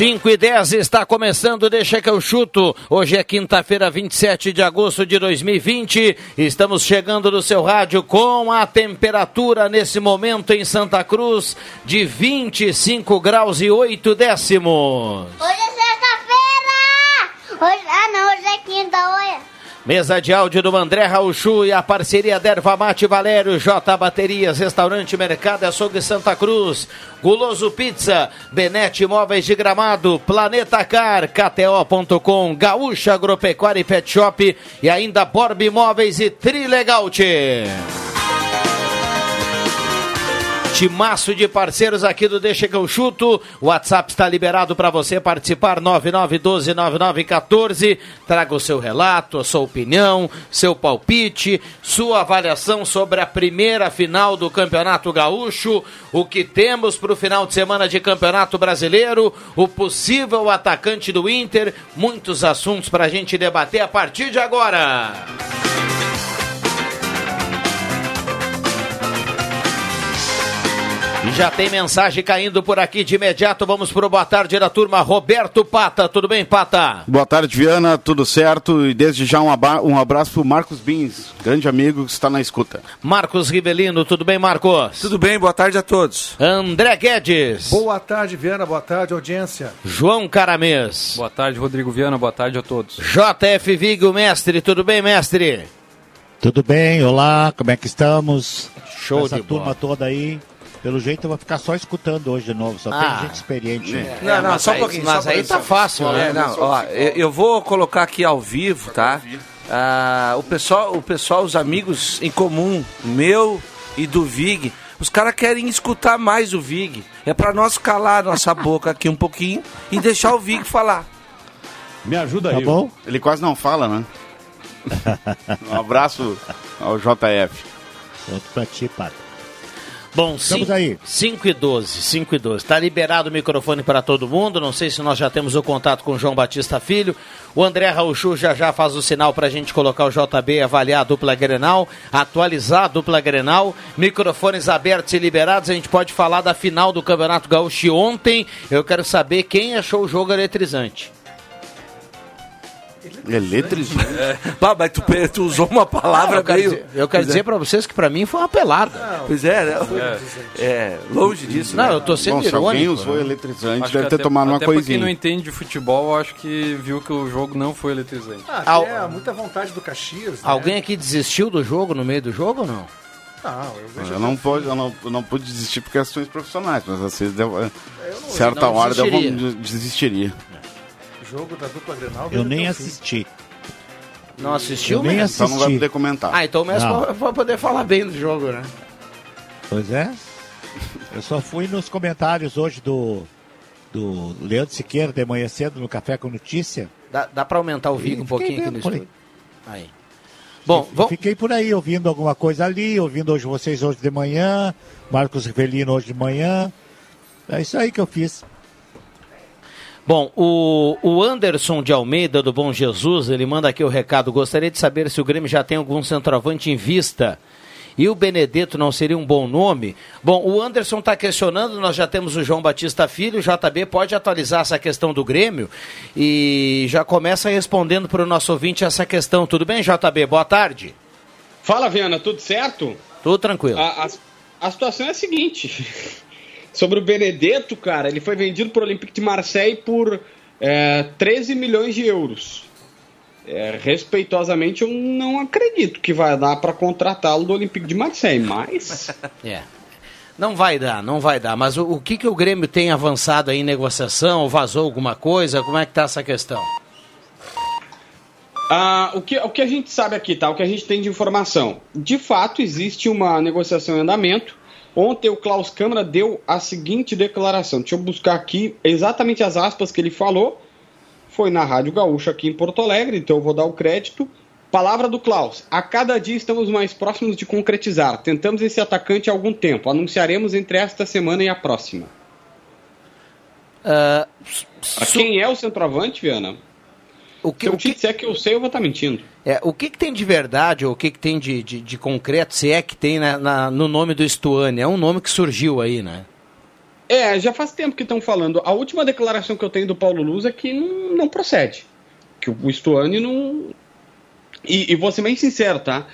5 e 10 está começando, deixa que eu chuto. Hoje é quinta-feira, 27 de agosto de 2020. Estamos chegando no seu rádio com a temperatura nesse momento em Santa Cruz de 25 graus e 8 décimos. Hoje é sexta-feira! Hoje... Ah, não, hoje é quinta, olha. Mesa de áudio do André Rauchu e a parceria Derva Mate Valério, J Baterias, Restaurante Mercado Açougue Santa Cruz, Guloso Pizza, Benete Imóveis de Gramado, Planeta Car, KTO.com, Gaúcha Agropecuária e Pet Shop e ainda Borb Imóveis e Trilegaute. Timaço de parceiros aqui do Deixa que eu chuto. O WhatsApp está liberado para você participar 99129914. Traga o seu relato, a sua opinião, seu palpite, sua avaliação sobre a primeira final do Campeonato Gaúcho, o que temos para o final de semana de Campeonato Brasileiro, o possível atacante do Inter, muitos assuntos para a gente debater a partir de agora. Já tem mensagem caindo por aqui de imediato. Vamos para o boa tarde da turma. Roberto Pata, tudo bem, Pata? Boa tarde, Viana, tudo certo? E desde já um, aba- um abraço para o Marcos Bins, grande amigo que está na escuta. Marcos Rivelino, tudo bem, Marcos? Tudo bem, boa tarde a todos. André Guedes. Boa tarde, Viana. Boa tarde, audiência. João Caramês. Boa tarde, Rodrigo Viana. Boa tarde a todos. JF Vig, o mestre, tudo bem, mestre? Tudo bem? Olá, como é que estamos? Show Essa de turma bola. toda aí. Pelo jeito eu vou ficar só escutando hoje de novo, só Ah. tem gente experiente. né? Não, não, mas só um aí- pouquinho. mas só um aí tá fácil, né? É, não, ó, eu, eu vou colocar aqui ao vivo, tá? Ah, o pessoal, o pessoal, os amigos em comum, meu e do Vig, os caras querem escutar mais o Vig. É pra nós calar nossa boca aqui um pouquinho e deixar o Vig falar. Me ajuda Tá aí. bom? Ele quase não fala, né? Um abraço ao JF. Outro pra ti, Pato. Bom, Estamos cin- aí. 5 e 12, 5 e 12. Está liberado o microfone para todo mundo. Não sei se nós já temos o contato com o João Batista Filho. O André Rauchu já já faz o sinal para a gente colocar o JB avaliar a dupla Grenal, atualizar a dupla Grenal. Microfones abertos e liberados. A gente pode falar da final do Campeonato Gaúcho ontem. Eu quero saber quem achou o jogo eletrizante. Eletrizante. Pá, mas tu, tu usou uma palavra eu quero meio. dizer, eu quero dizer para vocês que para mim foi uma pelada. Pois é, né? É, longe disso. Não, né? eu tô sendo Bom, se alguém irônico. usou né? eletrizante, Acho deve ter até- tomado uma até quem coisinha. não entende de futebol, eu acho que viu que o jogo não foi eletrizante. Ah, Al- é muita vontade do Caxias. Né? Alguém aqui desistiu do jogo no meio do jogo ou não? Não, eu vejo. Eu não, pode, eu, não, eu não pude desistir por questões profissionais, mas deu, Eu não, certa não hora, eu desistiria. Jogo da dupla Grenal. Eu nem assisti. Não assistiu Eu nem mesmo? Então não vai assisti. poder comentar. Ah, então o Messi Não. poder falar bem do jogo, né? Pois é. Eu só fui nos comentários hoje do, do Leandro Siqueira, de manhã cedo, no Café com Notícia. Dá, dá pra aumentar o vídeo um pouquinho aqui no aí. estúdio? Aí. Bom, vamos... Fiquei por aí ouvindo alguma coisa ali, ouvindo hoje vocês hoje de manhã, Marcos Rivelino hoje de manhã. É isso aí que eu fiz. Bom, o, o Anderson de Almeida, do Bom Jesus, ele manda aqui o recado. Gostaria de saber se o Grêmio já tem algum centroavante em vista. E o Benedetto não seria um bom nome? Bom, o Anderson está questionando, nós já temos o João Batista Filho, o JB pode atualizar essa questão do Grêmio e já começa respondendo para o nosso ouvinte essa questão. Tudo bem, JB? Boa tarde. Fala, Viana, tudo certo? Tudo tranquilo. A, a, a situação é a seguinte: sobre o Benedetto, cara, ele foi vendido para o Olympique de Marseille por é, 13 milhões de euros. É, respeitosamente, eu não acredito que vai dar para contratá-lo do Olympique de Marseille, mas. É. Não vai dar, não vai dar. Mas o, o que, que o Grêmio tem avançado aí em negociação? Vazou alguma coisa? Como é que tá essa questão? Ah, o, que, o que a gente sabe aqui, tá? O que a gente tem de informação. De fato, existe uma negociação em andamento. Ontem o Klaus Câmara deu a seguinte declaração. Deixa eu buscar aqui exatamente as aspas que ele falou. Foi na Rádio Gaúcha aqui em Porto Alegre, então eu vou dar o crédito. Palavra do Klaus. A cada dia estamos mais próximos de concretizar. Tentamos esse atacante há algum tempo. Anunciaremos entre esta semana e a próxima. Pra quem é o centroavante, Viana? O que, Se eu o te que, disser que eu sei, eu vou estar mentindo. é, o que, que tem de verdade, ou o que, que tem de, de, de concreto, se é que tem na, na- no nome do Stuane? É um nome que surgiu aí, né? É, já faz tempo que estão falando. A última declaração que eu tenho do Paulo Luz é que não, não procede. Que o Stuani não. E, e vou ser bem sincero, tá?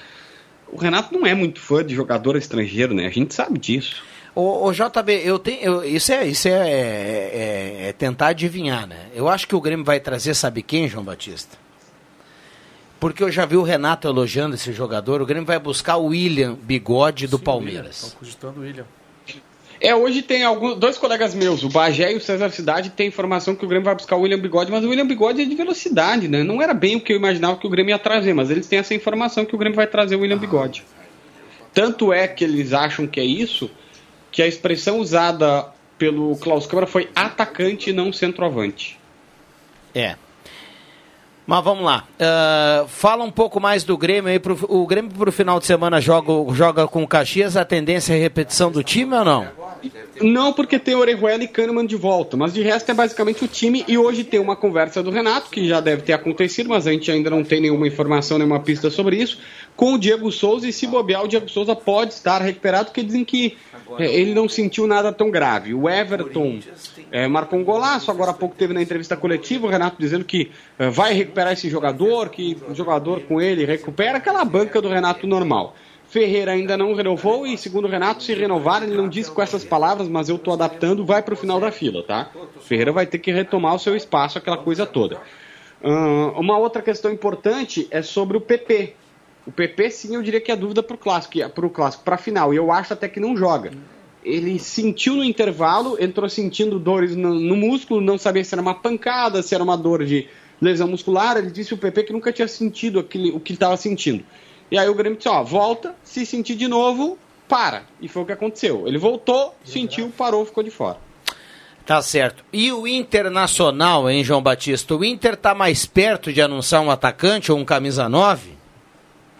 O Renato não é muito fã de jogador estrangeiro, né? A gente sabe disso. O, JB, eu tenho, eu- isso, é, isso é, é- é tentar adivinhar, né? Eu acho que o Grêmio vai trazer, sabe quem, João Batista? Porque eu já vi o Renato elogiando esse jogador. O Grêmio vai buscar o William Bigode do Palmeiras. Estão cogitando o William. É, hoje tem alguns, dois colegas meus, o Bagé e o César Cidade, tem informação que o Grêmio vai buscar o William Bigode, mas o William Bigode é de velocidade, né? Não era bem o que eu imaginava que o Grêmio ia trazer, mas eles têm essa informação que o Grêmio vai trazer o William Bigode. Tanto é que eles acham que é isso, que a expressão usada pelo Klaus Câmara foi atacante e não centroavante. É. Mas vamos lá. Ah, fala um pouco mais do Grêmio aí. Pro, o Grêmio pro final de semana joga, joga com o Caxias. A tendência é repetição do time ou não? Não, porque tem Orejuela e Kahneman de volta, mas de resto é basicamente o time. E hoje tem uma conversa do Renato, que já deve ter acontecido, mas a gente ainda não tem nenhuma informação, nenhuma pista sobre isso, com o Diego Souza. E se bobear, o Diego Souza pode estar recuperado, porque dizem que é, ele não sentiu nada tão grave. O Everton é, marcou um golaço, agora há pouco teve na entrevista coletiva o Renato dizendo que é, vai recuperar esse jogador, que o jogador com ele recupera aquela banca do Renato normal. Ferreira ainda não renovou e, segundo o Renato, se renovar, ele não disse com essas palavras, mas eu estou adaptando, vai para o final da fila, tá? Ferreira vai ter que retomar o seu espaço, aquela coisa toda. Ahn, uma outra questão importante é sobre o PP. O PP, sim, eu diria que é dúvida para o clássico, para o clássico, para a final. E eu acho até que não joga. Ele sentiu no intervalo, entrou sentindo dores no, no músculo, não sabia se era uma pancada, se era uma dor de lesão muscular. Ele disse o PP que nunca tinha sentido aquele, o que ele estava sentindo. E aí o Grêmio disse, ó, volta, se sentir de novo, para. E foi o que aconteceu. Ele voltou, sentiu, parou, ficou de fora. Tá certo. E o Internacional, hein, João Batista? O Inter tá mais perto de anunciar um atacante ou um camisa 9?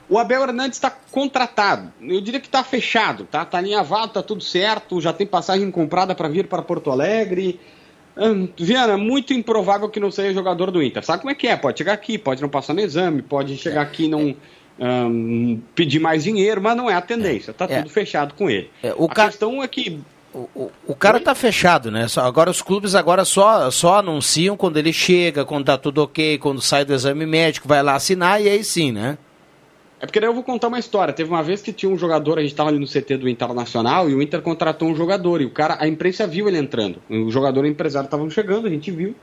O Abel Hernandes está contratado. Eu diria que está fechado, tá? Tá alinhavado, tá tudo certo. Já tem passagem comprada para vir para Porto Alegre. Hum, Viana, muito improvável que não seja jogador do Inter. Sabe como é que é? Pode chegar aqui, pode não passar no exame, pode chegar aqui e não hum, pedir mais dinheiro, mas não é a tendência. Tá É. tudo fechado com ele. É, o a ca- questão é que O, o, o cara tá fechado, né? Agora os clubes agora só, só anunciam quando ele chega, quando tá tudo ok, quando sai do exame médico, vai lá assinar e aí sim, né? É porque daí eu vou contar uma história. Teve uma vez que tinha um jogador, a gente estava ali no CT do Internacional, e o Inter contratou um jogador, e o cara, a imprensa viu ele entrando. O jogador e o empresário estavam chegando, a gente viu.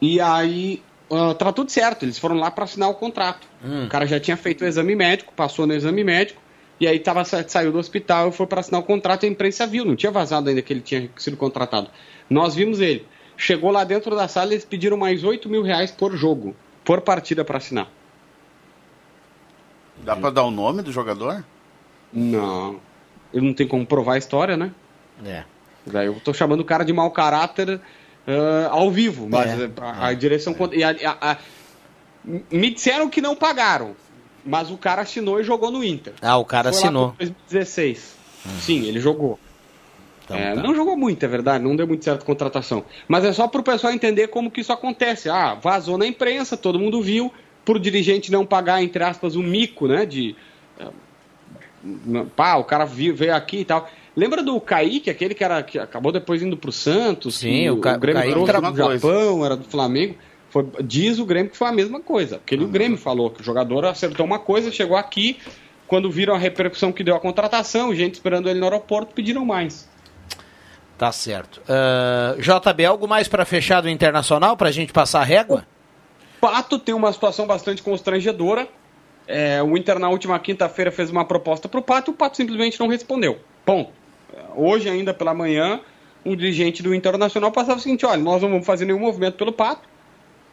E aí ah, tava tudo certo, eles foram lá para assinar o contrato. O cara já tinha feito o exame médico, passou no exame médico, e aí tava, sa- saiu do hospital e foi para assinar o contrato, e a imprensa viu, não tinha vazado ainda que ele tinha sido contratado. Nós vimos ele. Chegou lá dentro da sala, eles pediram mais 8 mil reais por jogo, por partida para assinar. Dá pra dar o nome do jogador? Não. Eu não tenho como provar a história, né? É. Daí eu tô chamando o cara de mau caráter ah, ao vivo, mas É. a, a direção. e a- a- me disseram que não pagaram, mas o cara assinou e jogou no Inter. Ah, o cara Foi assinou. por 2016. Sim, ele jogou. Então, É, tá. Não jogou muito, é verdade, não deu muito certo a contratação. Mas é só pro pessoal entender como que isso acontece. Ah, vazou na imprensa, todo mundo viu, por dirigente não pagar, entre aspas, um mico, né? De. eh, Pá, o cara veio aqui e tal. Lembra do Kaique, aquele que, era, que acabou depois indo pro Santos? Sim, o Ca- o Grêmio Kaique trouxe do uma coisa. Japão, era do Flamengo. Foi- diz o Grêmio que foi a mesma coisa. Aquele o Grêmio falou que o jogador acertou uma coisa, chegou aqui, quando viram a repercussão que deu a contratação, gente esperando ele no aeroporto, pediram mais. Tá certo. Ah, JB, algo mais pra fechar do Internacional, pra gente passar a régua? Pato tem uma situação bastante constrangedora. É, o Inter, na última quinta-feira, fez uma proposta para o Pato e o Pato simplesmente não respondeu. Ponto. É, Hoje, ainda pela manhã, um dirigente do Internacional passava o seguinte: olha, nós não vamos fazer nenhum movimento pelo Pato.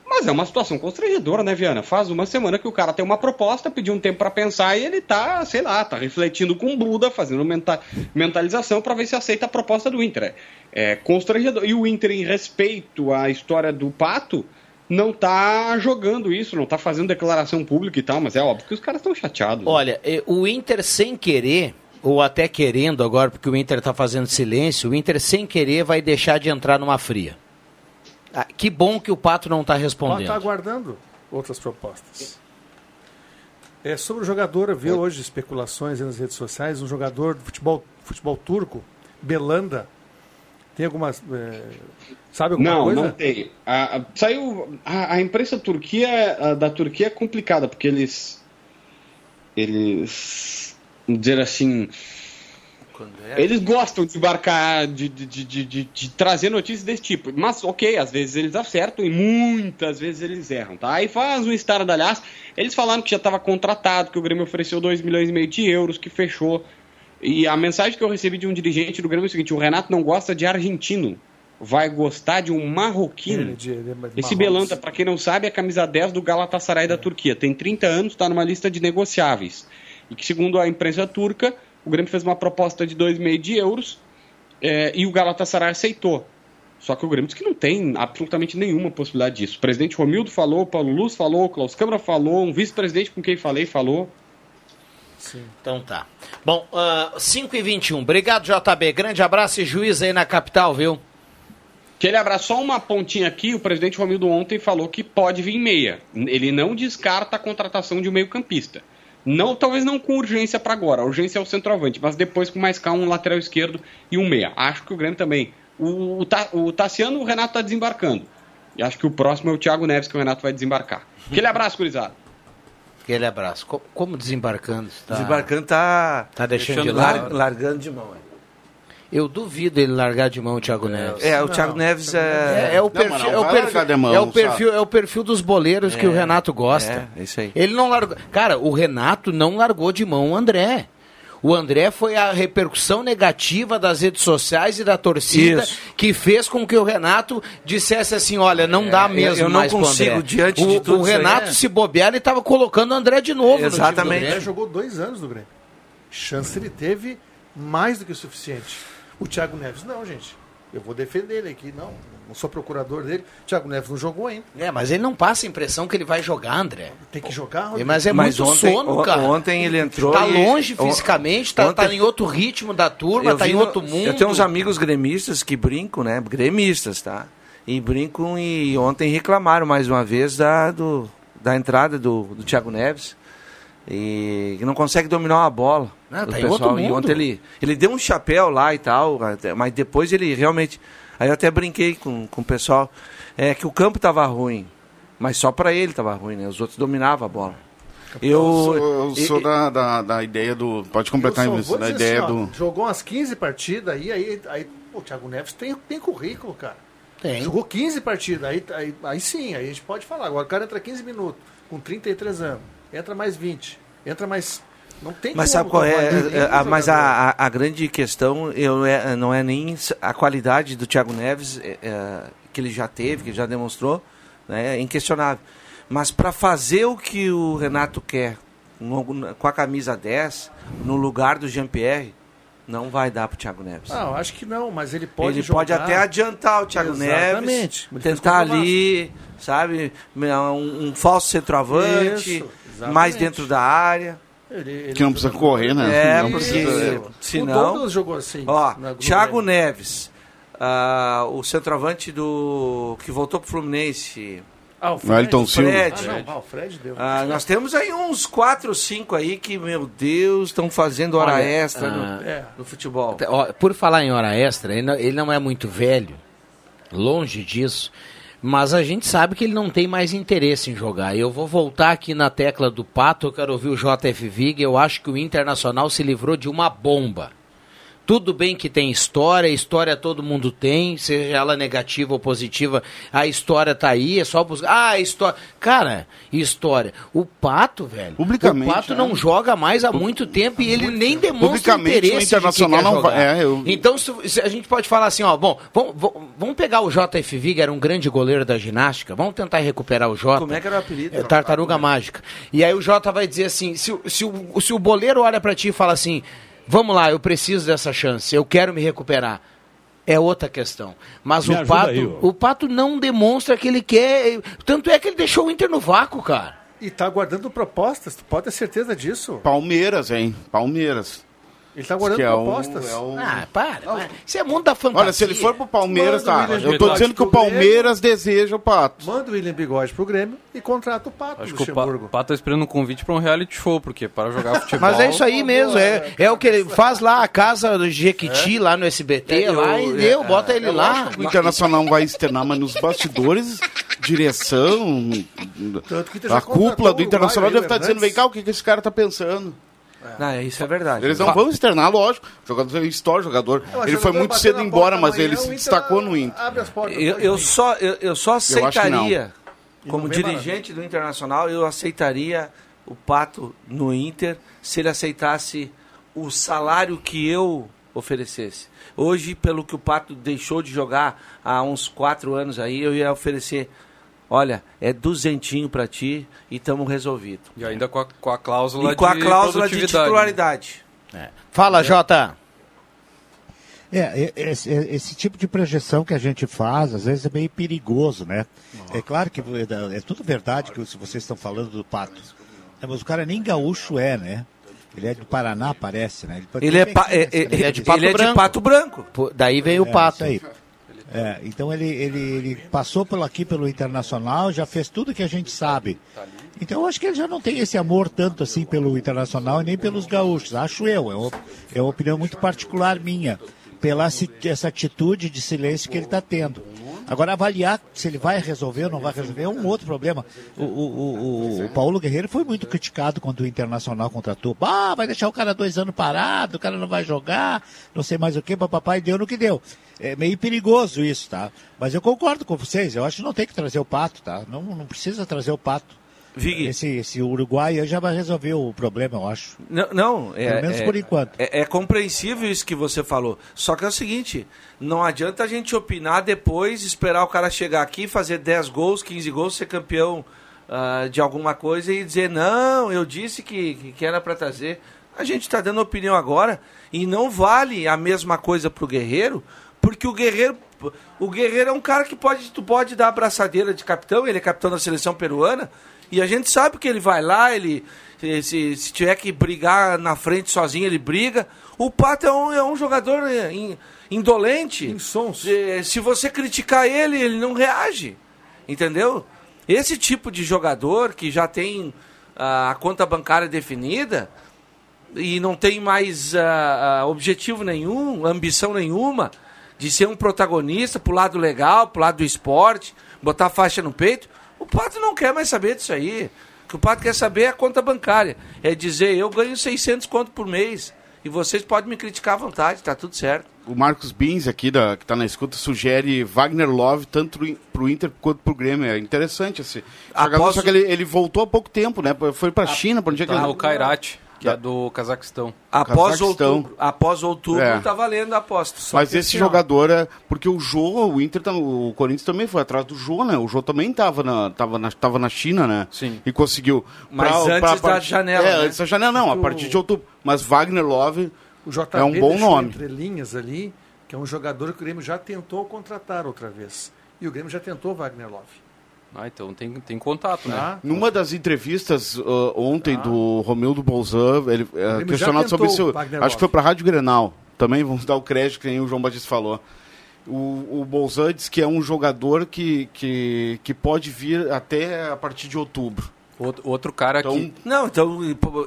Mas é uma situação constrangedora, né, Viana? Faz uma semana que o cara tem uma proposta, pediu um tempo para pensar e ele tá, sei lá, tá refletindo com o Buda, fazendo menta- mentalização para ver se aceita a proposta do Inter. É, é constrangedor. E o Inter, em respeito à história do Pato, não tá jogando isso, não tá fazendo declaração pública e tal, mas é óbvio que os caras estão chateados. né? Olha, eh, o Inter sem querer, ou até querendo agora, porque o Inter tá fazendo silêncio, o Inter sem querer vai deixar de entrar numa fria. Ah, que bom que o Pato não tá Ela respondendo. está aguardando outras propostas. É, sobre o jogador, viu hoje especulações aí nas redes sociais, um jogador de futebol, futebol turco, Belanda, Tem algumas. é, sabe alguma Não, coisa? não tem. A- a- saiu. A, a imprensa Turquia, a da Turquia é complicada, porque eles. Eles. Vamos dizer assim. Quando é? Eles gostam de embarcar, de, de, de, de, trazer notícias desse tipo. Mas, ok, às vezes eles acertam e muitas vezes eles erram, tá? Aí faz um estardalhaço. Eles falaram que já estava contratado, que o Grêmio ofereceu 2 milhões e meio de euros, que fechou. E a mensagem que eu recebi de um dirigente do Grêmio é o seguinte: o Renato não gosta de argentino, vai gostar de um marroquino. Ele de- de Esse. Belanta, pra quem não sabe, é a camisa 10 do Galatasaray da Turquia. Tem 30 anos, está numa lista de negociáveis. E que, segundo a imprensa turca, o Grêmio fez uma proposta de 2,5 de euros é, e o Galatasaray aceitou. Só que o Grêmio disse que não tem absolutamente nenhuma possibilidade disso. O presidente Romildo falou, o Paulo Luz falou, o Klaus Câmara falou, um vice-presidente com quem falei falou. Então tá. Bom, 5 e 21 Obrigado, JB. Grande abraço e juiz aí na capital, viu? Aquele abraço, só uma pontinha aqui, o presidente Romildo ontem falou que pode vir meia. Ele não descarta a contratação de um meio-campista. Não, talvez não com urgência para agora. A urgência é o centroavante, mas depois com mais calma um lateral esquerdo e um meia. Acho que o Grêmio também. O, o, Ta- o Tassiano, o Renato tá desembarcando. E acho que o próximo é o Thiago Neves que o Renato vai desembarcar. Aquele abraço, gurizada. Aquele abraço. Co- Como desembarcando? Tá, Desembarcando tá, Tá deixando de lar- largando de mão. é. Eu duvido ele largar de mão o Thiago Neves. É, o Thiago Neves é. É, é o Não, perfil, não é o perfil, mão, é o perfil, é o perfil dos boleiros que o Renato gosta. É, isso aí. Ele não largou. Cara, o Renato não largou de mão o André. O André foi a repercussão negativa das redes sociais e da torcida Isso. que fez com que o Renato dissesse assim: olha, não dá mesmo É, eu não consigo, André. diante o, de tudo o isso aí, Renato, é. se bobear, ele estava colocando o André de novo. no time do Exatamente. O Grêmio. André jogou dois anos no Grêmio. Chance ele teve mais do que o suficiente. O Thiago Neves, não, gente. Eu vou defender ele aqui, não. Não sou procurador dele. O Thiago Neves não jogou ainda. É, mas ele não passa a impressão que ele vai jogar, André. Tem que jogar, Rodrigo. Mas é Mas muito ontem, sono, on- cara. ontem ele entrou. Tá e- longe on- fisicamente, tá, tá ontem- em outro ritmo da turma, Eu tá vi em no- outro mundo. Eu tenho uns amigos gremistas que brincam, né? Gremistas, tá? E brincam e ontem reclamaram mais uma vez da, do, da entrada do, do Thiago Neves. E que não consegue dominar uma bola. Ah, O tá em outro E ontem ele, ele deu um chapéu lá e tal, mas depois ele realmente. Aí eu até brinquei com, com o pessoal. É que o campo tava ruim. Mas só pra ele tava ruim, né? Os outros dominavam a bola. Eu, Eu sou, eu sou e- da, da, da ideia do. Pode Eu completar isso, vou da dizer ideia assim, ó, do. Jogou umas 15 partidas aí, aí, aí o Thiago Neves tem, tem currículo, cara. Tem. Jogou 15 partidas, aí, aí, aí sim, aí a gente pode falar. Agora o cara entra 15 minutos, com 33 anos, entra mais 20, entra mais. Não tem Mas sabe qual é? nenhum é, a- mas a, a, grande questão eu, é, não é nem a qualidade do Thiago Neves, é, é, que ele já teve, que ele já demonstrou, né, é inquestionável. Mas para fazer o que o Renato quer no- com a camisa 10, no lugar do Jean-Pierre, não vai dar pro Thiago Neves. Não, acho que não, mas ele pode ele jogar. pode até adiantar o Thiago Exatamente. Neves, tentar o ali, sabe, um, um falso centroavante, Isso, exatamente. mais dentro da área. Ele, ele Que não precisa correr, né? É, Não porque precisa- O senão... Douglas jogou assim. Ó, Thiago Grêmio. Neves, ah, o centroavante do que voltou pro Fluminense. Ah, o O Wellington Silva. Fred. Ah, não, ah, o Fred deu. Ah, nós temos aí uns 4 ou 5 aí que, meu Deus, estão fazendo hora Olha, extra ah, no, É. no futebol. Por falar em hora extra, ele não, ele não é muito velho, longe disso, mas a gente sabe que ele não tem mais interesse em jogar. Eu vou voltar aqui na tecla do Pato, eu quero ouvir o JF Vig, eu acho que o Internacional se livrou de uma bomba. Tudo bem que tem história, história todo mundo tem, seja ela negativa ou positiva, a história tá aí, é só buscar. Ah, história. Cara, história. O Pato, velho. Publicamente, O Pato é. não joga mais há muito tempo e ele nem demonstra Publicamente, interesse o de Internacional quem quer não vai- jogar. é, eu- Então, se, se a gente pode falar assim, ó, bom, vamos, vamos- pegar o JF Vig, era um grande goleiro da ginástica, vamos tentar recuperar o Jota. Como é que era o apelido? É, tartaruga mágica. E aí o Jota vai dizer assim: se, o- se, o, se o boleiro olha pra ti e fala assim, vamos lá, eu preciso dessa chance, eu quero me recuperar. É outra questão. Mas Me o Pato, aí, o Pato não demonstra que ele quer. Tanto é que ele deixou o Inter no vácuo, cara. E tá aguardando propostas, tu pode ter certeza disso. Palmeiras, hein? Palmeiras. Ele tá guardando Que é um- propostas. é um- Ah, para. para. Isso é mundo da fantasia. Olha, se ele for pro Palmeiras, Manda tá. Eu tô dizendo que o Grêmio. Palmeiras deseja o Pato. Manda o William Bigode pro Grêmio e contrata o Pato Acho que o Pa- Luxemburgo. Pato tá esperando um convite pra um reality show, porque para jogar futebol. Mas é isso aí mesmo, é, é o que ele faz lá, a casa do Jequiti, lá no SBT, É, lá, eu- e deu, é, bota ele lá. O Internacional não vai externar, mas nos bastidores, direção, Tanto que a cúpula do Internacional deve estar o dizendo, vem cá, o que, que esse cara tá pensando? Não, isso é verdade. Eles não vão externar, lógico. O jogador é história, jogador. Não, mas Ele o foi muito cedo embora, mas ele se destacou no Inter. Abre as portas Eu, eu só, eu, eu só aceitaria, E como dirigente do Internacional, eu aceitaria o Pato no Inter se ele aceitasse o salário que eu oferecesse. Hoje, pelo que o Pato deixou de jogar há uns quatro anos aí, eu ia oferecer, olha, é duzentinho pra ti e tamo resolvido. E ainda com a, com a cláusula E com a de cláusula de titularidade. Fala, Jota. É, é, esse, é, esse tipo de projeção que a gente faz, às vezes é meio perigoso, né? É claro que é, é tudo verdade que vocês estão falando do Pato. É, mas o cara nem gaúcho é, né? Ele é do Paraná, parece, né? Ele é, ter pa- pequenas é- é- Ele é de ele Pato é de Branco. pato branco. Pô, Daí veio o É, pato. isso aí. É, então ele, ele, ele passou pelo, aqui pelo Internacional, já fez tudo que a gente sabe. Então eu acho que ele já não tem esse amor tanto assim pelo Internacional e nem pelos gaúchos. Acho eu, é uma, é uma opinião muito particular minha, pela essa atitude de silêncio que ele está tendo. Agora, avaliar se ele vai resolver ou não vai resolver é um outro problema. O, o, o, o- Paulo Guerreiro foi muito criticado quando o Internacional contratou. Ah, vai deixar o cara dois anos parado, o cara não vai jogar, não sei mais o que, papai deu no que deu. É meio perigoso isso, tá? Mas eu concordo com vocês, eu acho que não tem que trazer o Pato, tá? Não, não precisa trazer o Pato. Vig, Esse, esse Uruguai já vai resolver o problema, eu acho. Não, não é, Pelo menos é- por enquanto. É, é compreensível isso que você falou. Só que é o seguinte: não adianta a gente opinar depois, esperar o cara chegar aqui, fazer 10 gols, 15 gols, ser campeão ah, de alguma coisa e dizer, não, eu disse que, que, era para trazer. A gente está dando opinião agora e não vale a mesma coisa pro Guerreiro, porque o Guerreiro. O Guerreiro é um cara que pode, tu pode dar a abraçadeira de capitão, ele é capitão da seleção peruana, e a gente sabe que ele vai lá, ele se, se, tiver que brigar na frente sozinho, ele briga. O Pato é um, é um jogador é, in- indolente. Se, se você criticar ele, ele não reage. Entendeu? Esse tipo de jogador que já tem a conta bancária definida e não tem mais ah, objetivo nenhum, ambição nenhuma de ser um protagonista pro lado legal, pro lado do esporte, botar faixa no peito, o Pato não quer mais saber disso aí. O que o Pato quer saber é a conta bancária. É dizer, eu ganho 600 conto por mês e vocês podem me criticar à vontade, tá tudo certo. O Marcos Bins, aqui, da, que está na escuta, sugere Wagner Love tanto para o Inter quanto para o Grêmio. É interessante esse jogador, Após só que ele, ele voltou há pouco tempo, né? Foi para a China, para onde é que Tá ele... no Kairat, que é do Cazaquistão. Após Cazaquistão. outubro, após outubro É. tá valendo a aposta. Mas esse assim, ó. jogador é. Porque o Jô, o Inter, tá- o Corinthians também foi atrás do Jô, né? O Jô também estava na, tava na, tava na China, né? Sim. E conseguiu. Mas antes da janela, É, né? antes da janela, não, a partir o- de outubro. Mas Wagner Love. É um bom nome. entre linhas ali, que é um jogador que o Grêmio já tentou contratar outra vez. E o Grêmio já tentou Wagner Love. Ah, então tem, tem contato, né? Tá? Numa das entrevistas uh, ontem do Romildo Bolzan, ele uh, questionado sobre isso. Acho que foi para a Rádio Grenal. Também vamos dar o crédito que o João Batista falou. O, o Bolzan diz que é um jogador que, que, que pode vir até a partir de outubro. Outro, outro cara Então, que. Não, então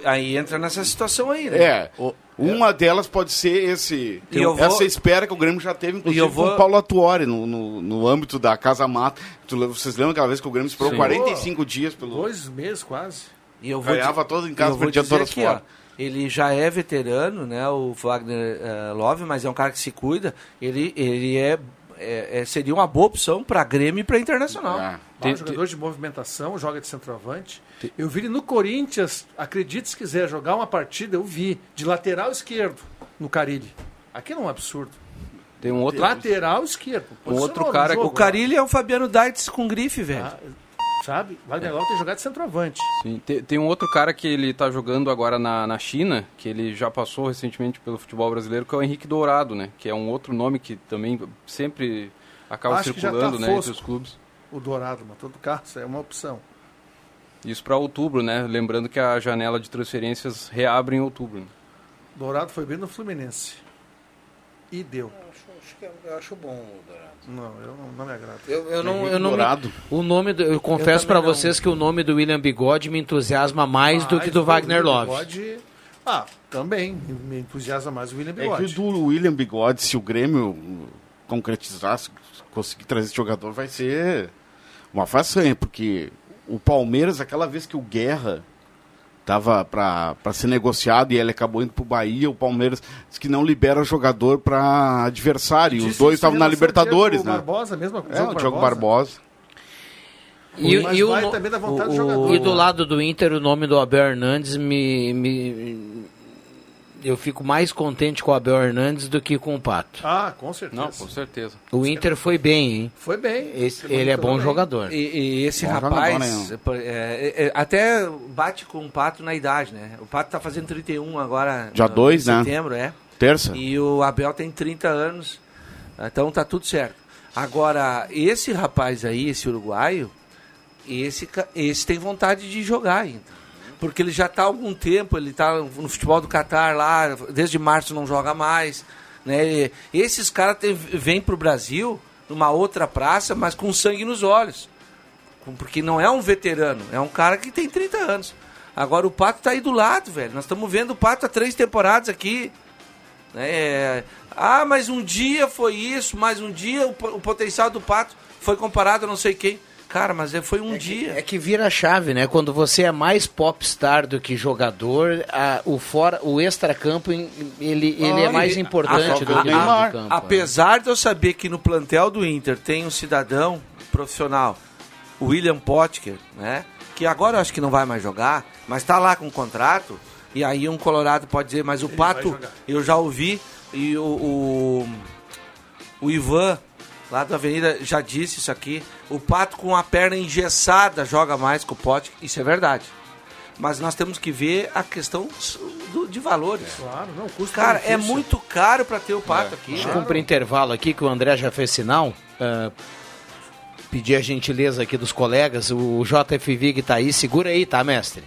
aí entra nessa situação aí, né? É. Uma delas pode ser esse. E eu vou- Essa espera que o Grêmio já teve, inclusive, E eu vou- com o Paulo Atuori no, no, no âmbito da Casa Mata. Tu Vocês lembram aquela vez que o Grêmio esperou Sim. 45 dias pelo. Dois meses quase. E eu vou Ganhava todos em casa, eu vou perdia dizer todas aqui, fora. ó, Ele já é veterano, né? O Wagner eh, Love, mas é um cara que se cuida. Ele, ele é, é- é- seria uma boa opção para Grêmio e para Internacional. É. Um jogador de movimentação, joga de centroavante. Eu vi ele no Corinthians, acredite se quiser, jogar uma partida, eu vi, de lateral esquerdo, no Carilli. Aqui não é um absurdo. Tem um outro. Lateral esquerdo. Um outro cara- jogo, O Carilli é o Fabiano Daitz com grife, velho. Ah, Sabe? Wagner Love tem jogado de centroavante. Sim, tem, tem um outro cara que ele tá jogando agora na, na China, que ele já passou recentemente pelo futebol brasileiro, que é o Henrique Dourado, né? Que é um outro nome que também sempre acaba Acho tá circulando, né, entre os clubes. O Dourado, mas todo caso é uma opção. Isso para outubro, né? Lembrando que a janela de transferências reabre em outubro. né? Dourado foi bem no Fluminense. E deu. Eu acho bom o Dourado. Não, eu não, não me agrada. Eu, eu não, eu não me- o nome do- eu confesso não. vocês que o nome do William Bigode me entusiasma mais do Mas que do o Wagner William Love. Bigode- Ah, também. Me entusiasma mais o William É que Bigode. do William Bigode, se o Grêmio concretizar, se conseguir trazer esse jogador, vai ser uma façanha, porque o Palmeiras, aquela vez que o Guerra tava para ser negociado e ele acabou indo pro Bahia, o Palmeiras disse que não libera jogador para adversário. E os dois estavam na Libertadores, né? Barbosa mesmo, É, o Diogo Barbosa. E, e o vai no- também da vontade o- do jogador. e do lado do Inter, o nome do Abel Hernandes me, me- Eu fico mais contente com o Abel Hernandes do que com o Pato. Ah, com certeza. Não, com certeza. O Inter foi bem, hein? Foi bem. Esse- Foi ele é bom bem. jogador. E, e esse Bom rapaz jogador, né? é, é, é, até bate com o Pato na idade, né? O Pato tá fazendo 31 agora. Dia no- dois, em né? setembro, é. Terça. E o Abel tem 30 anos. Então tá tudo certo. Agora, esse rapaz aí, esse uruguaio, esse, esse tem vontade de jogar ainda. Porque ele já está há algum tempo, ele está no futebol do Catar lá, desde março não joga mais. Né? E esses caras vêm para o Brasil numa outra praça, mas com sangue nos olhos. Porque não é um veterano, é um cara que tem 30 anos. Agora o Pato tá aí do lado, velho. Nós estamos vendo o Pato há três temporadas aqui. É, Ah, mas um dia foi isso, mas um dia o, o potencial do Pato foi comparado a não sei quem. Cara, mas é- foi um dia. É que vira a chave, né? Quando você é mais popstar do que jogador, a- o fora, o extracampo, ele, ele é mais a- importante a- do que dentro Neymar. do campo. né? Apesar de eu saber que no plantel do Inter tem um cidadão profissional, o William Potker, né? Que agora eu acho que não vai mais jogar, mas tá lá com contrato. E aí um Colorado pode dizer, mas o Pato, jogar. eu já ouvi, e o, o, o Ivan, lá da Avenida, já disse isso aqui. O Pato com a perna engessada joga mais que o Potker, isso é verdade. Mas nós temos que ver a questão do- de valores. Claro, não, custo Cara, é benefício. muito caro pra ter o Pato aqui. Deixa né? eu cumprir intervalo aqui, que o André já fez sinal. ah, pedir a gentileza aqui dos colegas. O JF Vig tá aí. Segura aí, tá, mestre?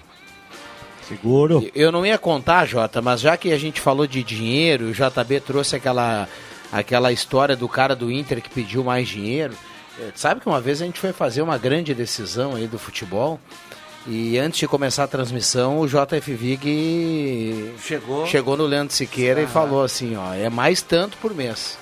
Seguro. Eu não ia contar, Jota, mas já que a gente falou de dinheiro, o JB trouxe aquela, aquela história do cara do Inter que pediu mais dinheiro. Eh, Sabe que uma vez a gente foi fazer uma grande decisão aí do futebol e antes de começar a transmissão, o JF Vig Chegou. chegou no Leandro Siqueira e falou assim, ó, é mais tanto por mês.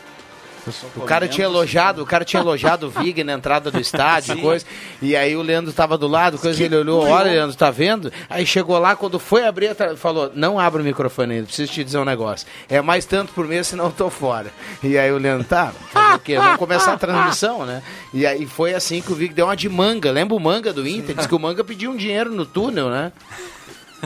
O cara tinha elogiado, o cara tinha elogiado o Vig na entrada do estádio, coisa. E aí o Leandro tava do lado, coisa, ele olhou, olha, Leandro, tá vendo? Aí chegou lá, quando foi abrir, falou, não abre o microfone ainda, preciso te dizer um negócio. É mais tanto por mês, senão eu tô fora. E aí o Leandro, tá, fazer o quê? Vamos começar a transmissão, né? E aí foi assim que o Vig deu uma de manga. Lembra o manga do Inter? Diz que o manga pediu um dinheiro no túnel, né?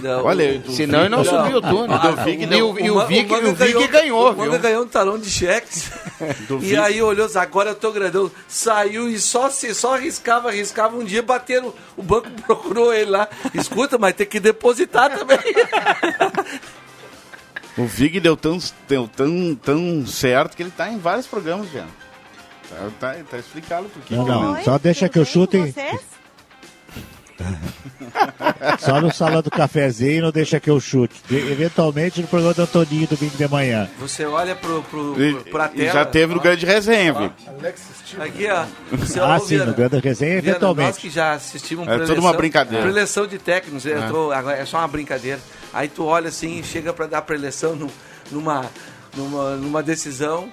Não, Olha, o- o- Senão ele não subiu o túnel. do Vig E o, e o Manga o Vig ganhou, o Manga viu? ganhou um talão de cheques. Do e Vig. aí olhou, agora eu tô grandão. Saiu e só se só arriscava, arriscava. Um dia bateram, o banco procurou ele lá. Escuta, mas tem que depositar também. O Vig deu tão, deu tão, tão certo que ele tá em vários programas, já. Tá, tá, tá explicado por quê. Não, não. Só deixa que eu chute. vocês? Só no salão do cafezinho não deixa que eu chute. De- eventualmente no programa do Antoninho domingo de manhã. Você olha pro, pro, E, pro, pra e tela. já teve no grande resenha. Alex Steve. Aqui, ó. Você Ah, ó, sim, no grande resenha Viana, Nós eventualmente. que já assistimos É tudo preleção- uma brincadeira. Preleção de técnicos, eu tô- é só uma brincadeira. Aí tu olha assim, chega pra dar preleção num- numa, numa, numa decisão.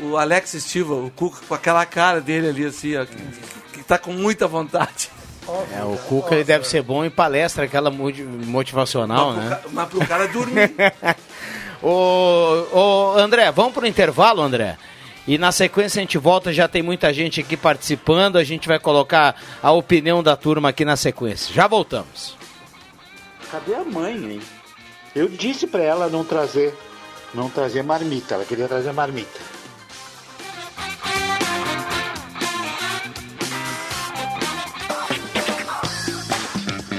O Alex Estiva, o Cuca, com aquela cara dele ali, assim, ó, que, que tá com muita vontade. É, o Cuca ele deve ser bom em palestra, aquela mo- motivacional, mas, pro né? ca- mas pro cara dormir. Ô, ô, André, vamos pro intervalo, André? E na sequência a gente volta, já tem muita gente aqui participando, a gente vai colocar a opinião da turma aqui na sequência. Já voltamos. Cadê a mãe, hein? Eu disse pra ela não trazer, não trazer marmita. Ela queria trazer marmita.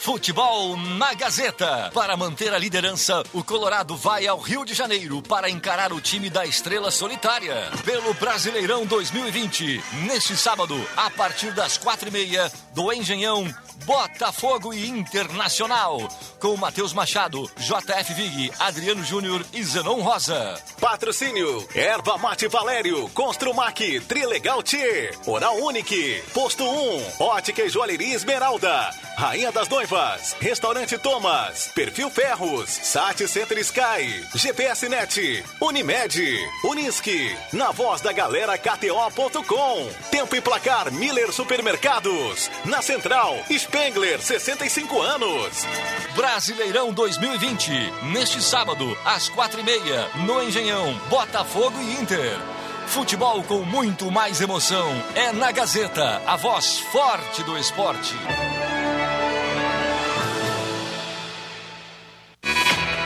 Futebol na Gazeta. Para manter a liderança, o Colorado vai ao Rio de Janeiro para encarar o time da Estrela Solitária pelo Brasileirão 2020. Neste sábado, a partir das quatro e meia, do Engenhão, Botafogo e Internacional. Com Matheus Machado, JF Vig, Adriano Júnior e Zenon Rosa. Patrocínio: Erva Mate Valério, Construmac, Trilegal T, Oral Unique, Posto 1, Ótica e Joalheria Esmeralda, Rainha das Noivas, Restaurante Thomas, Perfil Ferros, Sat Center Sky, GPS Net, Unimed, Unisque, na voz da galera KTO.com. Tempo e placar Miller Supermercados, na Central, Spengler, 65 anos. Brasileirão 2020, neste sábado, às quatro e meia, no Engenhão, Botafogo e Inter. Futebol com muito mais emoção. É na Gazeta, a voz forte do esporte.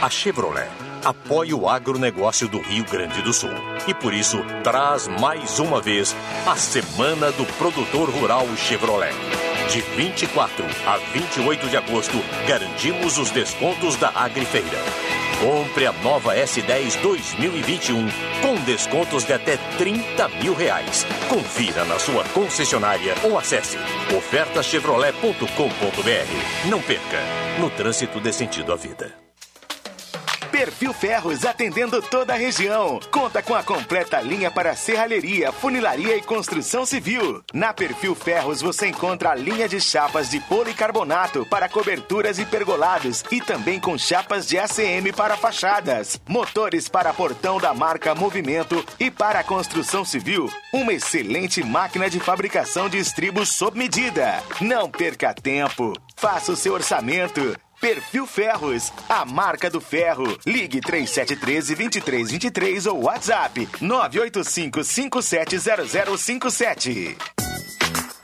A Chevrolet apoia o agronegócio do Rio Grande do Sul e por isso traz mais uma vez a Semana do Produtor Rural Chevrolet. De 24 a 28 de agosto, garantimos os descontos da Agrifeira. Compre a nova S10 2021 com descontos de até 30 mil reais. Confira na sua concessionária ou acesse ofertaschevrolet.com.br. Não perca, no trânsito dê sentido à vida. Perfil Ferros atendendo toda a região. Conta com a completa linha para serralheria, funilaria e construção civil. Na Perfil Ferros você encontra a linha de chapas de policarbonato para coberturas e pergolados e também com chapas de ACM para fachadas, motores para portão da marca Movimento e para a construção civil, uma excelente máquina de fabricação de estribos sob medida. Não perca tempo. Faça o seu orçamento. Perfil Ferros, a marca do ferro. Ligue 3713-2323 ou WhatsApp 985-570057.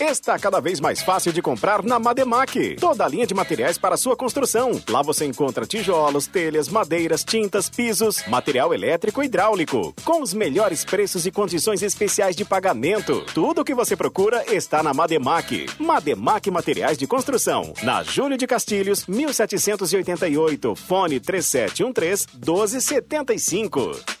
Está cada vez mais fácil de comprar na Mademac. Toda a linha de materiais para sua construção. Lá você encontra tijolos, telhas, madeiras, tintas, pisos, material elétrico e hidráulico. Com os melhores preços e condições especiais de pagamento. Tudo o que você procura está na Mademac. Mademac Materiais de Construção. Na Júlio de Castilhos, 1788. Fone 3713 1275.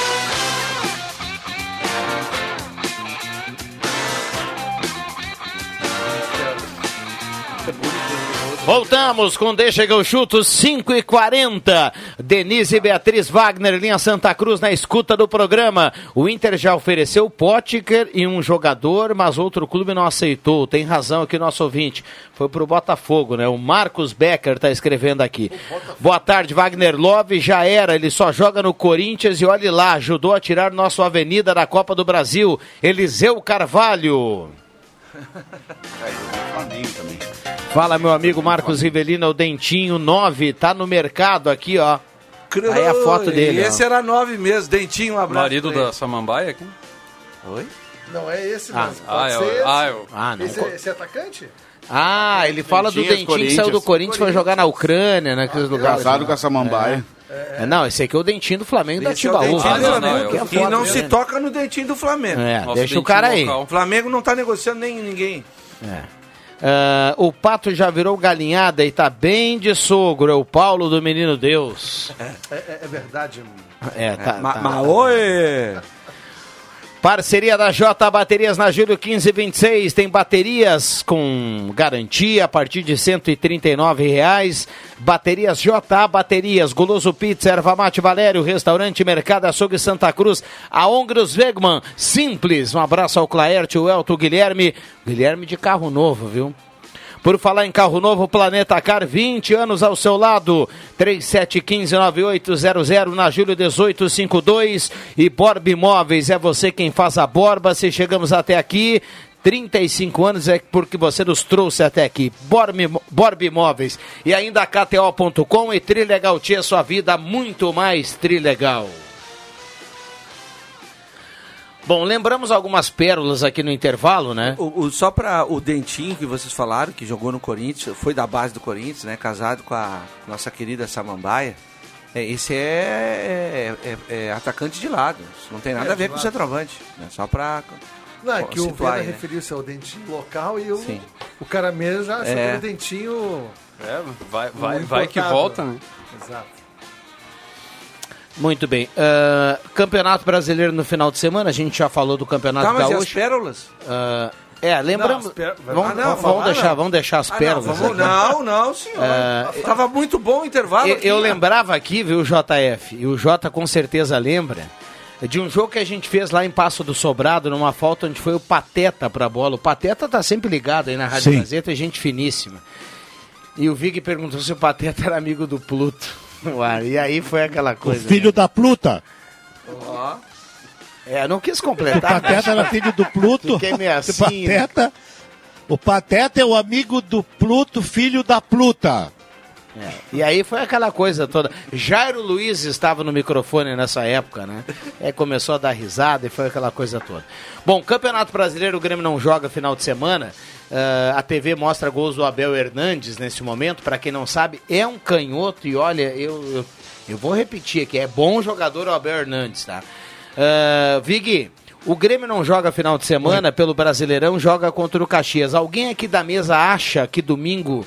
Voltamos com Deixa que eu chuto 5 e 40 Denise e Beatriz Wagner, linha Santa Cruz, na escuta do programa. O Inter já ofereceu Potker e um jogador, mas outro clube não aceitou. Tem razão aqui nosso ouvinte. Foi pro Botafogo, né? O Marcos Becker tá escrevendo aqui. Boa tarde, Wagner Love. Já era, ele só joga no Corinthians e olhe lá, ajudou a tirar nosso Avenida da Copa do Brasil. Eliseu Carvalho. Flamengo também. Fala, meu amigo Marcos Rivelino, o Dentinho 9, tá no mercado aqui, ó. Aí a foto dele. E ó. esse era nove meses, dentinho, um abraço. Marido da Samambaia aqui? Oi? Não é esse, Ah, ah, pode é ser esse. ah, é o- Ah, não. Esse, é- esse é atacante? Ah, ele fala do Dentinho, Dentinho que saiu do Corinthians e foi jogar na Ucrânia, naqueles lugares. Casado com a Samambaia. É, não, esse aqui é o Dentinho do Flamengo da Esse é Timbaúba. dentinho do Ah, não, não, eu- que não se toca no dentinho do Flamengo. É, Nosso deixa o dentinho cara aí. local. O Flamengo não tá negociando nem ninguém. Ah, o Pato já virou galinhada e tá bem de sogro. É o Paulo do Menino Deus. É, é- é verdade. É, tá. Ma- tá. Mas oi! Parceria da J Baterias na Júlio 1526. Tem baterias com garantia a partir de 139 reais. Baterias J Baterias, Goloso Pizza, Erva Mate Valério, Restaurante Mercado Açougue Santa Cruz, a Ongros Wegman, Simples. Um abraço ao Claerte, o Elton, o Guilherme. Guilherme de carro novo, viu? Por falar em carro novo, Planeta Car, 20 anos ao seu lado. 3715-9800 na Júlio 1852. E Borb Imóveis, é você quem faz a borba. Se chegamos até aqui, 35 anos é porque você nos trouxe até aqui. Borb, Imóveis. E ainda KTO.com e Trilegal Tia, sua vida muito mais trilegal. Bom, lembramos algumas pérolas aqui no intervalo, né? O, o- só para o Dentinho que vocês falaram, que jogou no Corinthians, foi da base do Corinthians, né? Casado com a nossa querida Samambaia. É, esse é, é- é- é atacante de lado. Isso não tem nada É, a ver com lado. centroavante. Né? Só para. Não, é que o Vera né? referiu-se ao dentinho local e o, Sim. o cara mesmo já achou É. o dentinho. É, vai, vai, o vai que volta, né? Exato. Muito bem. Ah, Campeonato Brasileiro no final de semana, a gente já falou do Campeonato Tá, mas e as Gaúcho. pérolas? Ah, é, lembramos. Não, as pérolas- Vamos, Ah, não, vamos vamos- deixar, não. vamos deixar as Ah, não, pérolas. vamos- aqui. não, não, senhor. Ah, Tava muito bom o intervalo. Eu, aqui, eu né? lembrava aqui, viu, JF, e o Jota com certeza lembra, de um jogo que a gente fez lá em Passo do Sobrado, numa falta onde foi o Pateta pra bola. O Pateta tá sempre ligado aí na Rádio Sim. Gazeta, é gente finíssima. E o Vig perguntou se o Pateta era amigo do Pluto. no ar. E aí foi aquela O coisa. filho né? da Pluta. Ó. É, não quis O completar. Pateta era filho do Pluto. Fiquei meio O assim, né? Pateta, o Pateta é o amigo do Pluto, filho da Pluta. É, E aí foi aquela coisa toda. Jairo Luiz estava no microfone nessa época, né? Aí começou a dar risada e foi aquela coisa toda. Bom, Campeonato Brasileiro, o Grêmio não joga final de semana. Ah, a TV mostra gols do Abel Hernandes nesse momento. Para quem não sabe, é um canhoto e olha, eu, eu, eu vou repetir aqui: é bom jogador o Abel Hernandes, tá? Ah, Vig, o Grêmio não joga final de semana pelo Brasileirão, joga contra o Caxias. Alguém aqui da mesa acha que domingo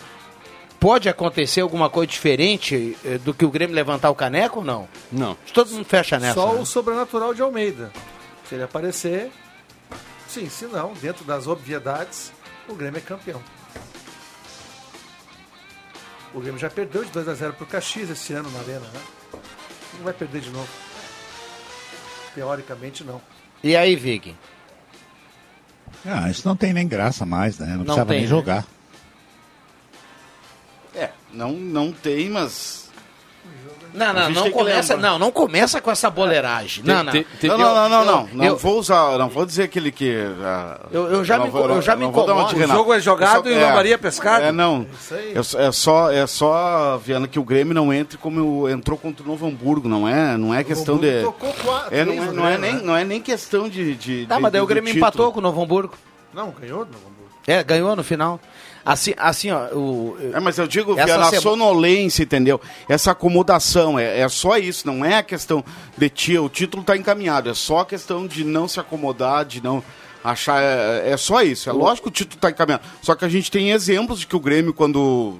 pode acontecer alguma coisa diferente eh, do que o Grêmio levantar o caneco ou não? Não. Todo mundo fecha nessa. Só né? o sobrenatural de Almeida. Se ele aparecer, sim, se não, dentro das obviedades, o Grêmio é campeão. O Grêmio já perdeu de 2 a 0 pro Caxias esse ano na Arena, né? Não vai perder de novo. Teoricamente não. E aí, Vig? Ah, isso não tem nem graça mais, né? Não, Não precisava tem, nem né? jogar. É, não, não tem, mas. Não, não, não começa, não, não começa com essa boleiragem. Não, não. Não, não, não, não, não. Não eu- vou usar, não vou dizer aquele que. ah, Eu- eu já não me- vou- eu já me não vou dar uma incomodo. O jogo é jogado e lambaria pescado? É, não. Isso aí. Eu só- é só, é só, Viana, que o Grêmio não entre como entrou contra o Novo Hamburgo, não é, não é questão de. tocou quatro, É, não, é, não, é Grêmio, nem, né? não é nem questão de. de Tá, de- mas daí o do Grêmio empatou com o Novo Hamburgo. Não, ganhou no Hamburgo. É, ganhou no final. Assim, assim ó, o, É, mas eu digo, Essa Viana, a sema- sonolência, entendeu? Essa acomodação, é, é só isso, não é a questão de tia, o título está encaminhado, é só a questão de não se acomodar, de não achar, é, é só isso, é lógico que o título está encaminhado, só que a gente tem exemplos de que o Grêmio, quando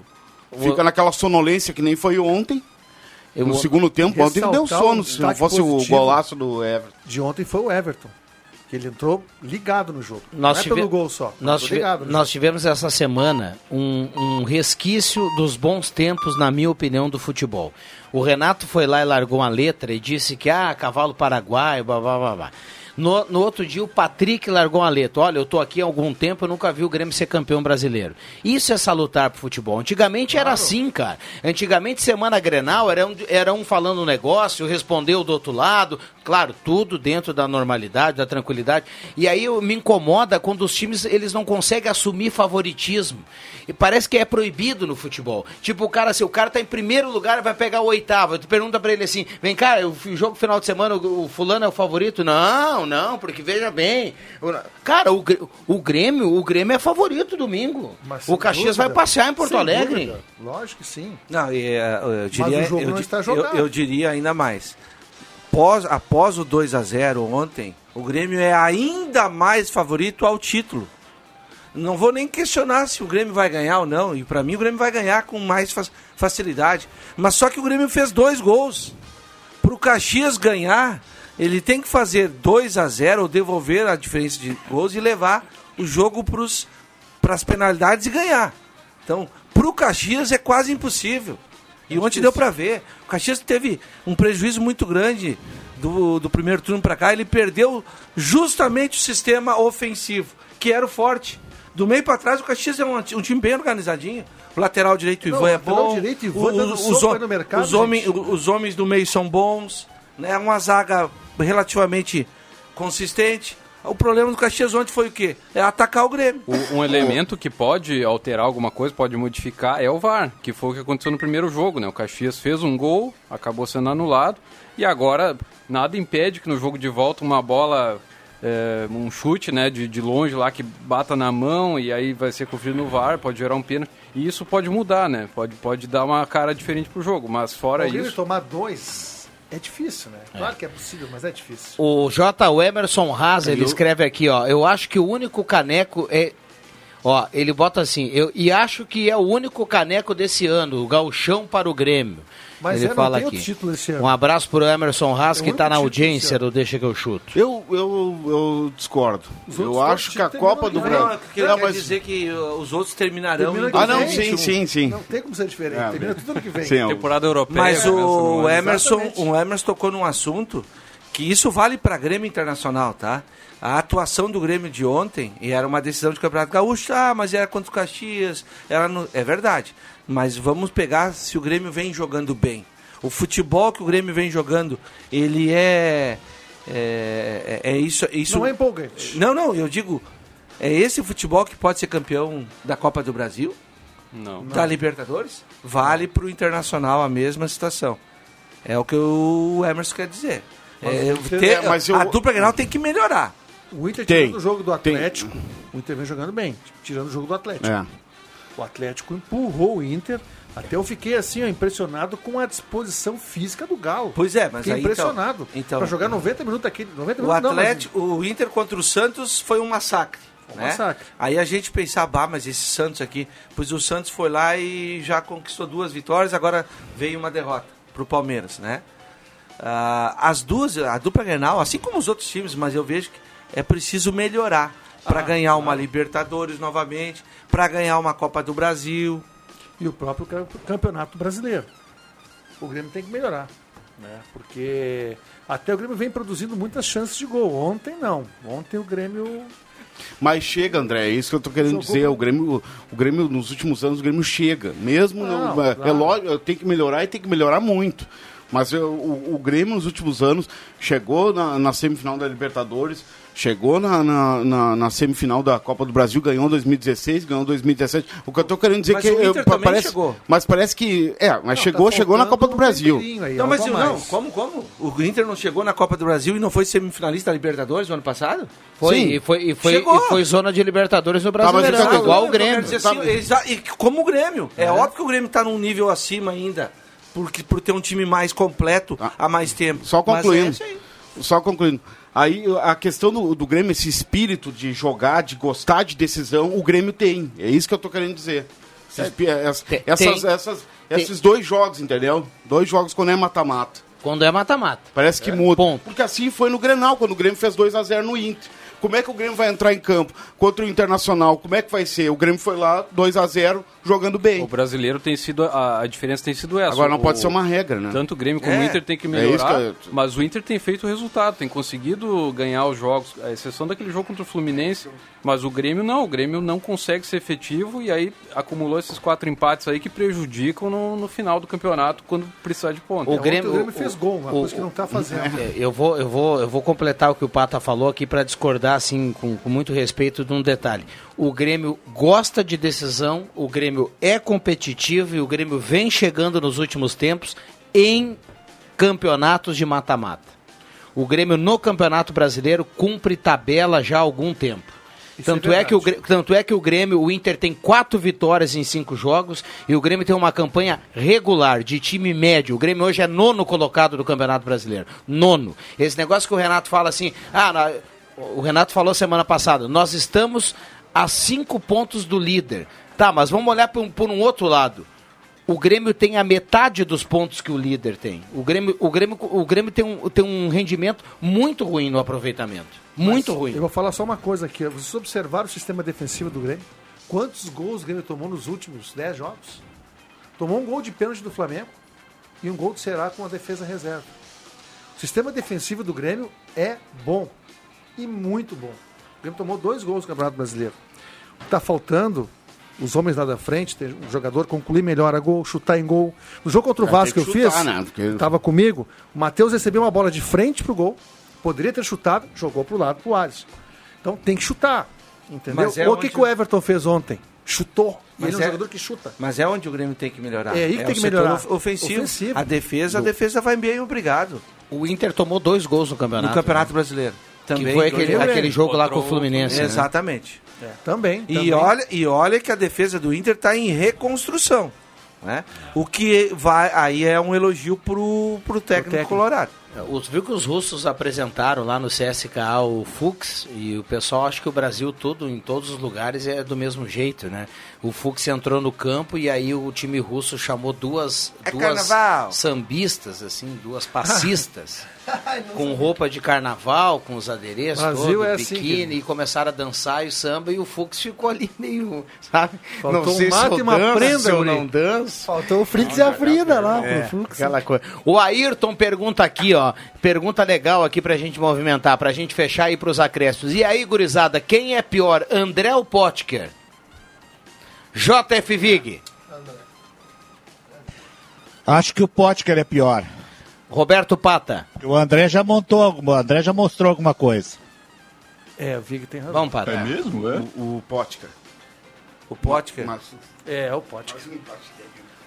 fica naquela sonolência que nem foi ontem, Eu- no segundo tempo, ontem deu sono, um se não fosse o golaço do Everton. De ontem foi o Everton. Que ele entrou ligado no jogo. Nós não é pelo gol só. Nós, tive- nós tivemos essa semana um, um resquício dos bons tempos, na minha opinião, do futebol. O Renato foi lá e largou uma letra e disse que, ah, cavalo paraguaio, blá, blá, blá, blá. No, no outro dia, o Patrick largou uma letra. Olha, eu tô aqui há algum tempo, eu nunca vi o Grêmio ser campeão brasileiro. Isso é salutar pro futebol. Antigamente era assim, cara. Antigamente, semana Grenal, era um, era um falando um negócio, respondeu do outro lado. Claro, tudo dentro da normalidade, da tranquilidade. E aí eu- me incomoda quando os times eles não conseguem assumir favoritismo. E parece que é proibido no futebol. Tipo, o cara, se o cara tá em primeiro lugar, vai pegar o oitavo. Tu pergunta pra ele assim: vem cá, o jogo final de semana, o, o fulano é o favorito? Não, não, porque veja bem. o- Cara, o, o Grêmio, o Grêmio é favorito domingo. Mas o Caxias dúvida. vai passear em Porto Sem Alegre. dúvida. Lógico que sim. Não, e, eh, eu Mas diria, o jogo eu, não está eu- jogado. eu diria ainda mais. Pós, após o 2 a 0 ontem, o Grêmio é ainda mais favorito ao título. Não vou nem questionar se o Grêmio vai ganhar ou não. E pra mim o Grêmio vai ganhar com mais fa- facilidade. Mas só que o Grêmio fez dois gols. Pro Caxias ganhar, ele tem que fazer 2 a 0 ou devolver a diferença de gols e levar o jogo para as penalidades e ganhar. Então, pro Caxias é quase impossível. E ontem deu para ver. O Caxias teve um prejuízo muito grande do, do primeiro turno para cá. Ele perdeu justamente o sistema ofensivo, que era o forte. Do meio para trás, o Caxias é um, um time bem organizadinho. O lateral direito, o Não, Ivan, é lateral bom. direito, Ivan O- os, soco hom- aí no mercado, os, homens, os homens do meio são bons. Né? Uma zaga relativamente consistente. O problema do Caxias ontem foi o quê? É atacar o Grêmio. O- um elemento que pode alterar alguma coisa, pode modificar, é o VAR, que foi o que aconteceu no primeiro jogo, né? O Caxias fez um gol, acabou sendo anulado, e agora nada impede que no jogo de volta uma bola, é, um chute, né, de, de longe lá que bata na mão e aí vai ser conferido no VAR, pode gerar um pênalti. E isso pode mudar, né? Pode, pode dar uma cara diferente pro jogo, mas fora o Grêmio isso... tomar dois é difícil, né? Claro que é possível, mas é difícil. O J. Emerson Haas, ele Eu- escreve aqui, ó. Eu acho que o único caneco é. Ó, ele bota assim, eu, e acho que é o único caneco desse ano, o gauchão para o Grêmio. Mas ele é, fala aqui. outro título esse ano. Um abraço pro Emerson Haas, É o que está na audiência do Deixa que eu chuto. Eu, eu, eu discordo. Eu acho que a Copa do. Brasil. Não, Não, quer mas- dizer que uh, os outros terminarão Termina que Ah, não, vem. sim, sim, sim. Não tem como ser diferente. É, Termina tudo ano que vem. Sim, eu- Temporada europeia. Mas né, o Emerson, o Emerson tocou num assunto que isso vale para Grêmio Internacional, tá? A atuação do Grêmio de ontem, e era uma decisão de Campeonato Gaúcho, ah, mas era contra o Caxias, era no... é verdade. Mas vamos pegar se o Grêmio vem jogando bem. O futebol que o Grêmio vem jogando, ele é é, é, é isso, isso. Não é empolgante. Não, não, eu digo, é esse futebol que pode ser campeão da Copa do Brasil? Não. Da Libertadores? Vale para o Internacional a mesma situação. É o que o Emerson quer dizer. Mas É, ter- é, mas eu- A dupla Grenal tem que melhorar. O Inter Tem. tirando o jogo do Atlético, o Inter vem jogando bem, tirando o jogo do Atlético. É. O Atlético empurrou o Inter. Até eu fiquei assim, ó, impressionado com a disposição física do Galo. Pois é, mas Fiquei aí impressionado. Então, então, pra jogar 90 minutos aqui, 90 o minutos não, mas- Atlético, o Inter contra o Santos foi um massacre. Um né? massacre. Aí a gente pensava, bah, mas esse Santos aqui, pois o Santos foi lá e já conquistou duas vitórias, agora veio uma derrota pro Palmeiras, né? Ah, as duas, a dupla Grenal, assim como os outros times, mas eu vejo que é preciso melhorar para Ah, ganhar uma Libertadores novamente, para ganhar uma Copa do Brasil. e o próprio cam- campeonato brasileiro. O Grêmio tem que melhorar, né? Porque até o Grêmio vem produzindo muitas chances de gol. Ontem não. Ontem o Grêmio Mas chega, André, é isso que eu tô querendo Jogou dizer. O Grêmio, o Grêmio, nos últimos anos, o Grêmio chega. Mesmo, Não, no- é, claro. é lógico, tem que melhorar e tem que melhorar muito. Mas eu- o, o Grêmio, nos últimos anos, chegou na, na semifinal da Libertadores, chegou na, na, na- na semifinal da Copa do Brasil, ganhou em 2016, ganhou em 2017. O que eu tô querendo dizer Mas que o eu- parece, chegou. mas parece que é, mas Não, chegou, tá chegou na Copa do um Brasil. aí, Não, mas eu- não, mais. como, como? O Inter não chegou na Copa do Brasil e não foi semifinalista da Libertadores no ano passado? Foi, Sim. e foi, e foi, e foi zona de Libertadores no mas Brasileirão, então, igual Não, o Grêmio. eu quero dizer assim, exa- e como o Grêmio. É, óbvio que o Grêmio está num nível acima ainda, porque, por ter um time mais completo há mais tempo. Ah. Só Mas concluindo. é isso aí. Só concluindo. Aí a questão do, do Grêmio, esse espírito de jogar, de gostar de decisão, o Grêmio tem. É isso que eu tô querendo dizer. Esse espi- essa- Tem- essas, tem- essas- esses dois jogos, entendeu? Dois jogos quando é mata-mata. Quando é mata-mata. Parece que muda. Porque assim foi no Grenal, quando o Grêmio fez 2 a 0 no Inter. Como é que o Grêmio vai entrar em campo contra o Internacional? Como é que vai ser? O Grêmio foi lá 2 a 0 jogando bem. O brasileiro tem sido. A, a diferença tem sido essa. Agora não O- pode ser uma regra, né? Tanto o Grêmio como É, o Inter tem que é melhorar. isso que eu- Mas o Inter tem feito o resultado, tem conseguido ganhar os jogos, a exceção daquele jogo contra o Fluminense. Mas o Grêmio não, o Grêmio não consegue ser efetivo e aí acumulou esses quatro empates aí que prejudicam no, no final do campeonato quando precisar de ponto. O Grêmio, o Grêmio fez gol, uma o- coisa que não tá fazendo. É, Eu vou, eu vou, eu vou completar o que o Pata falou aqui para discordar assim com, com muito respeito de um detalhe. O Grêmio gosta de decisão, o Grêmio é competitivo e o Grêmio vem chegando nos últimos tempos em campeonatos de mata-mata. O Grêmio no Campeonato Brasileiro cumpre tabela já há algum tempo. Tanto é, que o, tanto é que o Grêmio, o Inter tem quatro vitórias em cinco jogos e o Grêmio tem uma campanha regular de time médio. O Grêmio hoje é nono colocado do Campeonato Brasileiro. Nono. Esse negócio que o Renato fala assim, ah, o Renato falou semana passada, nós estamos a cinco pontos do líder. Tá, mas vamos olhar por um, por um outro lado. O Grêmio tem a metade dos pontos que o líder tem. O Grêmio, o Grêmio, o Grêmio tem, um, tem um rendimento muito ruim no aproveitamento. Muito Mas ruim. Eu vou falar só uma coisa aqui. Vocês observaram o sistema defensivo do Grêmio? Quantos gols o Grêmio tomou nos últimos 10 jogos? Tomou um gol de pênalti do Flamengo e um gol do Ceará com a defesa reserva. O sistema defensivo do Grêmio é bom. E muito bom. O Grêmio tomou dois gols no Campeonato Brasileiro. O que está faltando, os homens lá da frente, ter um jogador concluir melhor a gol, chutar em gol. No jogo contra o É, tem Vasco que eu que chutar, fiz, né? Porque- estava comigo, o Matheus recebeu uma bola de frente pro gol, poderia ter chutado, jogou pro lado pro Alisson. Então tem que chutar, entendeu? Mas é o que, onde- que o Everton fez ontem? Chutou. Mas ele é um é- jogador que chuta. Mas é onde o Grêmio tem que melhorar. É aí que tem o que melhorar. of- Ofensivo. Ofensivo. A defesa, a Do- defesa vai bem, obrigado. O Inter tomou dois gols no campeonato. No Campeonato né? Brasileiro. Que Também. foi aquele, aquele jogo lá com o Fluminense. né? Exatamente. Também. E também. olha, e olha que a defesa do Inter está em reconstrução. Né? O que vai aí é um elogio pro, pro técnico, técnico. colorado. Os, viu que os russos apresentaram lá no CSKA o Fux e o pessoal acha que o Brasil todo, em todos os lugares, é do mesmo jeito, né? O Fux entrou no campo e aí o time russo chamou duas, É duas carnaval. sambistas, assim, duas passistas, com roupa de carnaval, com os adereços, Brasil todo, é assim biquíni, e começaram a dançar e o samba e o Fux ficou ali meio, sabe? Faltou um se mate eu e uma danço, prenda, se eu não danço. Faltou o Fritz e a Frida lá É, pro Fux. aquela coisa. O Ayrton pergunta aqui, ó. Pergunta legal aqui pra gente movimentar, pra gente fechar aí pros acréscimos. E aí, gurizada, quem é pior, André ou Potker? JF Vig. Acho que o Potker é pior. Roberto Pata. O André já montou, alguma- o André já mostrou alguma coisa. É, o Vig tem razão. Vamos para. É mesmo? É? O, o Potker. O Potker? É, o Potker.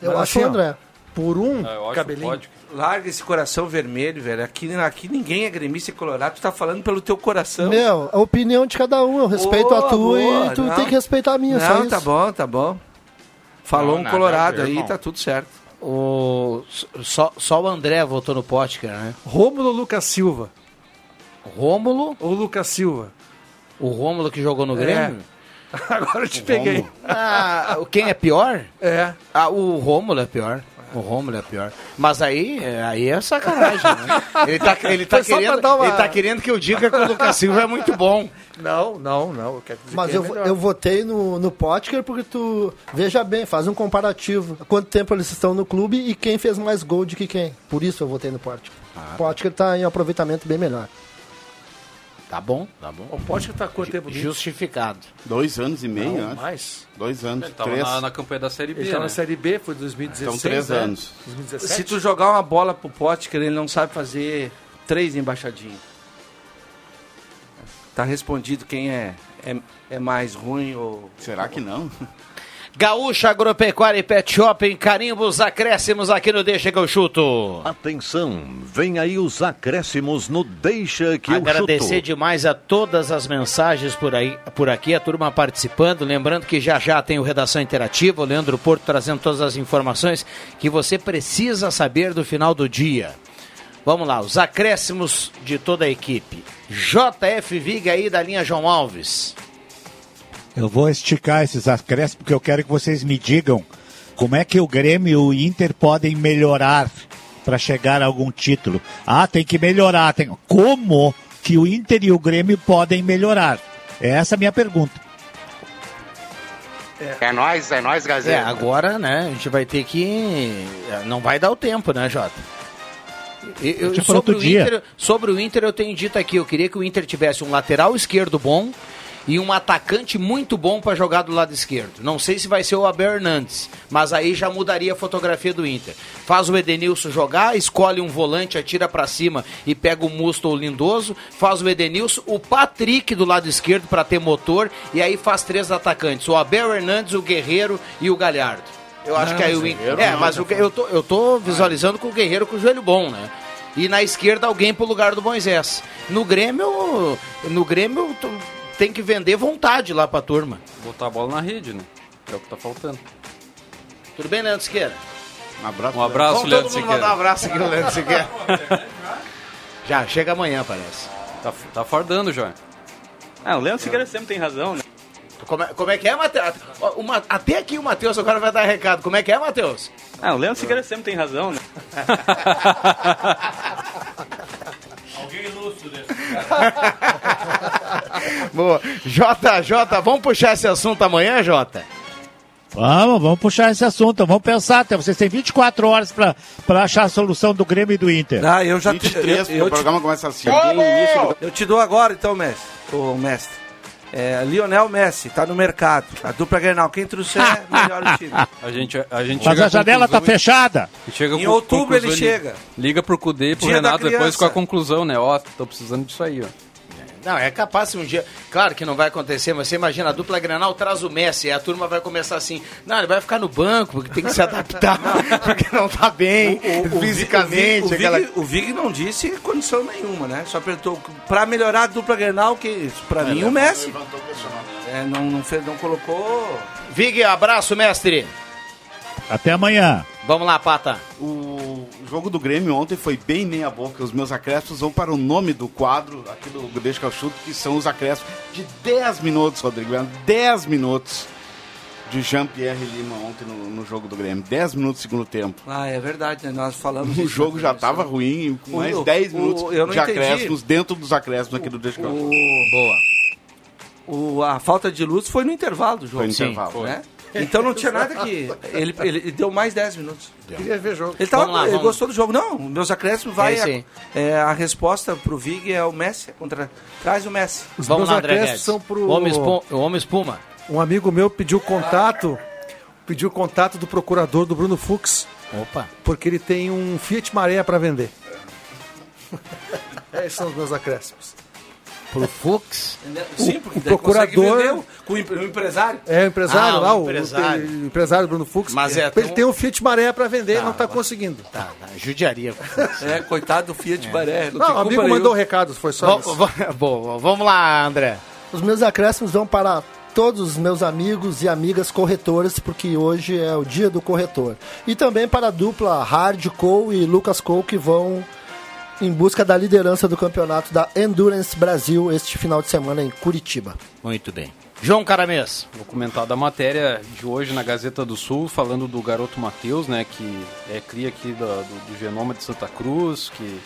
Eu Mas acho assim, o André. Por um Ah, acho cabelinho. o Potker. Larga esse coração vermelho, velho. Aqui, aqui ninguém é gremista e colorado. Tu tá falando pelo teu coração. Meu, a opinião de cada um. Eu respeito Boa, a tua boa, e tu não. tem que respeitar a minha. só Não, isso. tá bom, tá bom. Falou Não, um colorado aí, irmão. tá tudo certo. O, só, só o André votou no Potker, né? Rômulo Lucas Silva. Rômulo? Ou Lucas Silva. O Rômulo que jogou no É. Grêmio? Agora eu te peguei. Ah, quem é pior? É. Ah, o Rômulo é pior. O Rômulo é pior. Mas aí, é- aí é sacanagem, né? Ele tá, ele, tá querendo, uma- ele tá querendo que eu diga que o Lucas Silva é muito bom. Não, não, não. Eu quero dizer Mas que é eu, melhor. eu votei no, no Potker porque tu, veja bem, faz um comparativo. Quanto tempo eles estão no clube e quem fez mais gol de que quem. Por isso eu votei no Potker. Ah. O Potker tá em aproveitamento bem melhor. Tá bom, tá bom. O Potker tá quanto tempo nisso? Justificado. Dois anos e meio, Não, acho. mais. Dois anos. Ele tava três. na, na campanha da Série B, Ele tá né? na Série B, foi 2016. Então, três né? anos. 2017. Se tu jogar uma bola pro Potker, ele não sabe fazer três embaixadinhas. Tá respondido quem é, é, é mais ruim ou... Será que não? Gaúcha Agropecuária e Pet Shopping, carimbos, acréscimos aqui no Deixa que eu chuto. Atenção, vem aí os acréscimos no Deixa que Agradecer eu chuto. demais a todas as mensagens por, aí, por aqui, a turma participando. Lembrando que já já tem o Redação Interativa, o Leandro Porto trazendo todas as informações que você precisa saber do final do dia. Vamos lá, os acréscimos de toda a equipe. JF Viga aí da linha João Alves. Eu vou esticar esses acréscimos porque eu quero que vocês me digam como é que o Grêmio e o Inter podem melhorar para chegar a algum título. Ah, tem que melhorar. Tem... Como que o Inter e o Grêmio podem melhorar? Essa é a minha pergunta. É nóis, é nóis, É, Gazeta. agora, né, a gente vai ter que. Não vai dar o tempo, né, Jota? Eu- eu- sobre, outro o dia. Inter, sobre o Inter, eu tenho dito aqui, eu queria que o Inter tivesse um lateral esquerdo bom e um atacante muito bom para jogar do lado esquerdo. Não sei se vai ser o Abel Hernandes, mas aí já mudaria a fotografia do Inter. Faz o Edenilson jogar, escolhe um volante, atira para cima e pega o Musto ou o Lindoso, faz o Edenilson, o Patrick do lado esquerdo para ter motor e aí faz três atacantes, o Abel Hernandes, o Guerreiro e o Galhardo. Eu acho Não, que aí o Inter. É, não, mas o, eu, tô, eu tô visualizando com o Guerreiro com o joelho bom, né? E na esquerda alguém pro lugar do Moisés. No Grêmio, no Grêmio tem que vender vontade lá pra turma. Botar a bola na rede, né? É o que tá faltando. Tudo bem, Leandro Siqueira? Um abraço, Um abraço, Vamos Leandro todo mundo Siqueira. mandar um abraço aqui, o Leandro Siqueira. Já, chega amanhã, parece. Tá, tá fardando já. Ah, o Leandro Siqueira sempre tem razão, né? Como é, como é que é, Matheus? Até aqui o Matheus agora vai dar recado. Como é que é, Matheus? Ah, o Leandro Siqueira sempre tem razão, né? Alguém lúcido desse Boa. Jota, Jota, vamos puxar esse assunto amanhã, Jota? Vamos, vamos puxar esse assunto. Vamos pensar. até Vocês têm 24 horas para achar a solução do Grêmio e do Inter. Ah, eu já 23, eu, eu, o programa começa assim. Eu te dou agora, então, mestre. Ô, mestre. É, Lionel Messi, tá no mercado. A dupla Grenal, quem trouxer, melhor o time. A gente, a gente Mas a janela tá conclusão- fechada. chega Em outubro ele chega. Liga pro Cudê e pro Dia Renato depois com a conclusão, né? Ó, tô precisando disso aí, ó. Não, é capaz se um dia. Claro que não vai acontecer, mas você imagina, a dupla Granal traz o Messi, e a turma vai começar assim. Não, ele vai ficar no banco, porque tem que se adaptar, porque não tá bem fisicamente. O Vig, aquela... o, Vig, o Vig não disse condição nenhuma, né? Só perguntou pra melhorar a dupla Grenal, que pra mim o Messi. É, não, não, fez, não colocou. Vig, abraço, mestre. Até amanhã. Vamos lá, Pata. O jogo do Grêmio ontem foi bem meia boca. Os meus acréscimos vão para o nome do quadro aqui do Deixa que eu chuto, que são os acréscimos de 10 minutos, Rodrigo. Leandro. 10 minutos de Jean-Pierre Lima ontem no, no jogo do Grêmio. 10 minutos do segundo tempo. Ah, é verdade, né? Nós falamos O jogo na já estava ruim, com O- mais 10 o- minutos eu não de entendi. acréscimos dentro dos acréscimos aqui do Deixa que eu chuto. Boa. O, a falta de luz foi no intervalo do jogo. Foi no intervalo. Né? Então não tinha nada que. Ele, ele deu mais 10 minutos. Queria ver jogo. Ele, tava, lá, ele vamos. gostou do jogo. Não, meus acréscimos vai. É a, é, a resposta pro Vig é o Messi. Contra, traz o Messi. Os Vamos meus lá, André acréscimos Guedes. são pro- O homem, espu- o homem espuma. Um amigo meu pediu contato, pediu contato do procurador do Bruno Fux, Opa. porque ele tem um Fiat Maré para vender. Esses são os meus acréscimos. Pro Fux? Sim, porque o procurador- vender o- com o empre- o empresário. É o empresário Ah, lá, o o empresário. o empresário Bruno Fux. Mas é, ele tem um- tem um Fiat Maré para vender e não está conseguindo. Tá, tá, judiaria. É, coitado do Fiat Baré. Não, o amigo mandou o recado, foi só va- Boa, vamos lá, André. Os meus acréscimos vão para todos os meus amigos e amigas corretores, porque hoje é o dia do corretor. E também para a dupla Hard Cole e Lucas Cole, que vão em busca da liderança do campeonato da Endurance Brasil este final de semana em Curitiba. Muito bem. João Caramês. Vou comentar da matéria de hoje na Gazeta do Sul, falando do garoto Matheus, né, que é cria aqui da- do, do Genoma de Santa Cruz, que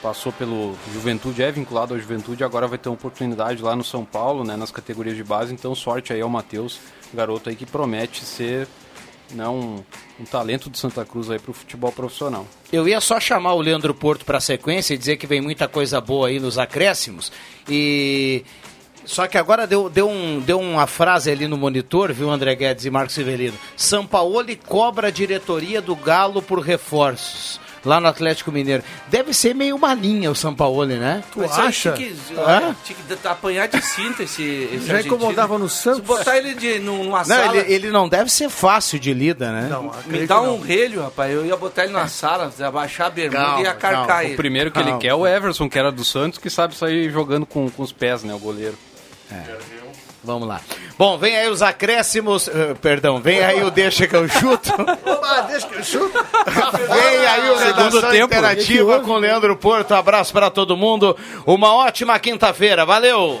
passou pelo Juventude, é vinculado à Juventude, agora vai ter uma oportunidade lá no São Paulo, né, nas categorias de base, então sorte aí ao Matheus, garoto aí que promete ser né, um, talento de Santa Cruz aí pro futebol profissional. Eu ia só chamar o Leandro Porto para a sequência e dizer que vem muita coisa boa aí nos acréscimos. E só que agora deu, deu, um, deu uma frase ali no monitor, viu, André Guedes e Marcos Severino? São Paulo cobra a diretoria do Galo por reforços. Lá no Atlético Mineiro. Deve ser meio uma linha o São Paulo, né? Tu Mas acha? Tinha que, Hã? tinha que apanhar de cinta esse, esse Já argentino. incomodava no Santos. Se botar ele de, num- numa Não, sala... ele, ele não deve ser fácil de lida, né? Não, Me dá um relho, rapaz. Eu ia botar ele na sala, abaixar a bermuda Calma, e ia carcar calma. ele. O primeiro que ele quer é o Everson, que era do Santos, que sabe sair jogando com, com os pés, né, o goleiro. Vamos lá. Bom, vem aí os acréscimos. eh, perdão, vem aí o Deixa que eu chuto. Ah, deixa que eu chuto. Vem aí o Segundo Redação tempo. Interativa com Leandro Porto. Abraço para todo mundo. Uma ótima quinta-feira. Valeu!